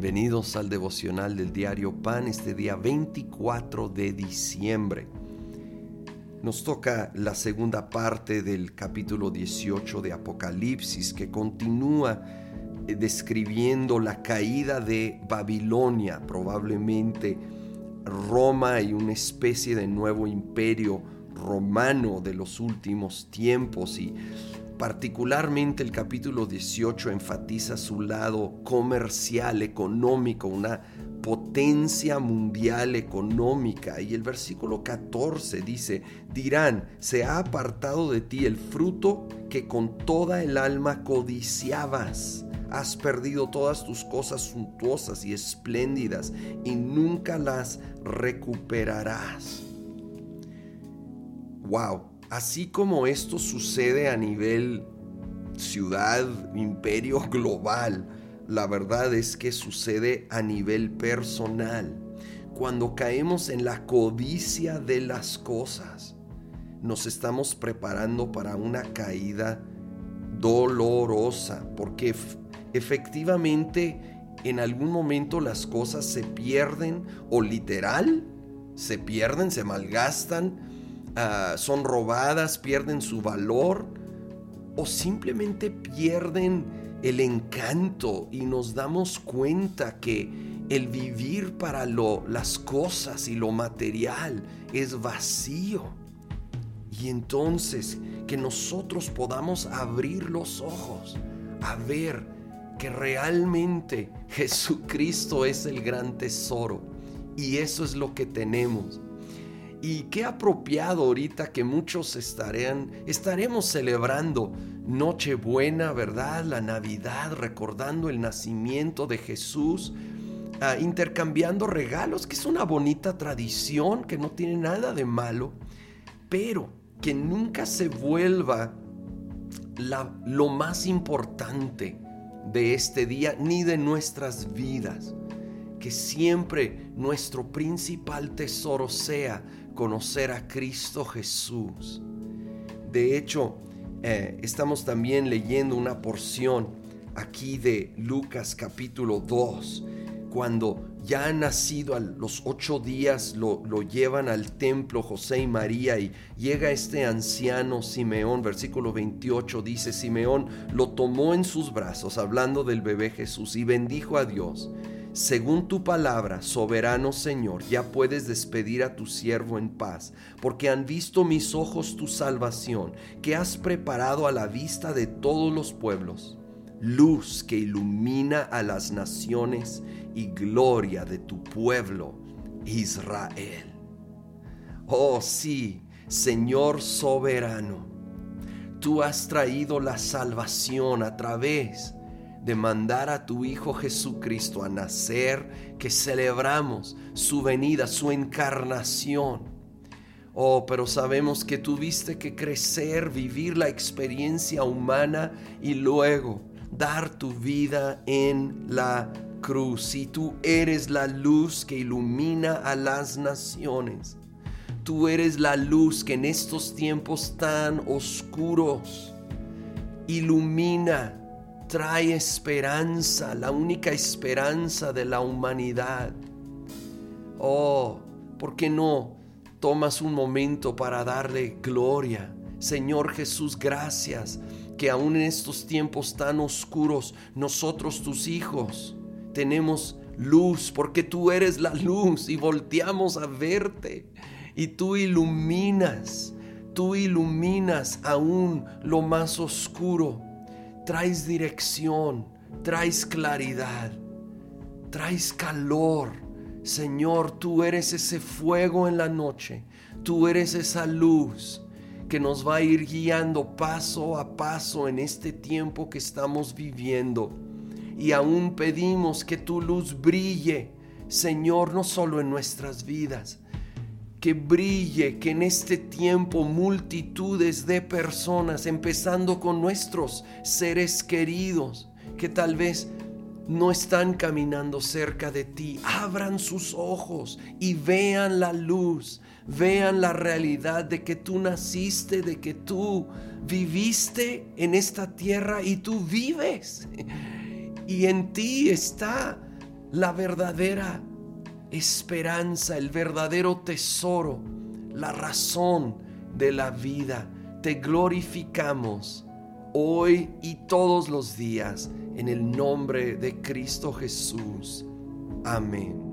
Bienvenidos al devocional del diario Pan este día 24 de diciembre. Nos toca la segunda parte del capítulo 18 de Apocalipsis que continúa eh, describiendo la caída de Babilonia, probablemente Roma y una especie de nuevo imperio romano de los últimos tiempos y Particularmente el capítulo 18 enfatiza su lado comercial, económico, una potencia mundial económica. Y el versículo 14 dice, dirán, se ha apartado de ti el fruto que con toda el alma codiciabas. Has perdido todas tus cosas suntuosas y espléndidas y nunca las recuperarás. Wow, Así como esto sucede a nivel ciudad, imperio global, la verdad es que sucede a nivel personal. Cuando caemos en la codicia de las cosas, nos estamos preparando para una caída dolorosa, porque efectivamente en algún momento las cosas se pierden o literal se pierden, se malgastan Ah, son robadas, pierden su valor o simplemente pierden el encanto y nos damos cuenta que el vivir para lo, las cosas y lo material es vacío. Y entonces que nosotros podamos abrir los ojos a ver que realmente Jesucristo es el gran tesoro. Y eso es lo que tenemos. Y qué apropiado ahorita que muchos estaremos celebrando Nochebuena, ¿verdad? La Navidad, recordando el nacimiento de Jesús, ah, intercambiando regalos, que es una bonita tradición, que no tiene nada de malo, pero que nunca se vuelva lo más importante de este día ni de nuestras vidas. Que siempre nuestro principal tesoro sea conocer a Cristo Jesús. De hecho, eh, estamos también leyendo una porción aquí de Lucas capítulo 2, cuando ya ha nacido a los ocho días, lo, lo, llevan al templo José y María y llega este anciano Simeón, versículo 28 dice, Simeón lo tomó en sus brazos, hablando del bebé Jesús, y bendijo a Dios según tu palabra, soberano Señor, ya puedes despedir a tu siervo en paz, porque han visto mis ojos tu salvación, que has preparado a la vista de todos los pueblos, luz que ilumina a las naciones y gloria de tu pueblo, Israel. Oh sí, Señor soberano, tú has traído la salvación a través de mandar a tu Hijo Jesucristo a nacer, que celebramos su venida, su encarnación. Oh, pero sabemos que tuviste que crecer, vivir la experiencia humana y luego dar tu vida en la cruz. Y tú eres la luz que ilumina a las naciones. Tú eres la luz que en estos tiempos tan oscuros ilumina trae esperanza, la única esperanza de la humanidad. Oh, ¿por qué no tomas un momento para darle gloria? Señor Jesús, gracias que aún en estos tiempos tan oscuros, nosotros tus hijos tenemos luz, porque tú eres la luz y volteamos a verte y tú iluminas, tú iluminas aún lo más oscuro traes dirección, traes claridad, traes calor. Señor, tú eres ese fuego en la noche, tú eres esa luz que nos va a ir guiando paso a paso en este tiempo que estamos viviendo. Y aún pedimos que tu luz brille, Señor, no solo en nuestras vidas, que brille, que en este tiempo multitudes de personas, empezando con nuestros seres queridos, que tal vez no están caminando cerca de ti, abran sus ojos y vean la luz, vean la realidad de que tú naciste, de que tú viviste en esta tierra y tú vives. Y en ti está la verdadera esperanza, el verdadero tesoro, la razón de la vida. Te glorificamos hoy y todos los días en el nombre de Cristo Jesús. Amén.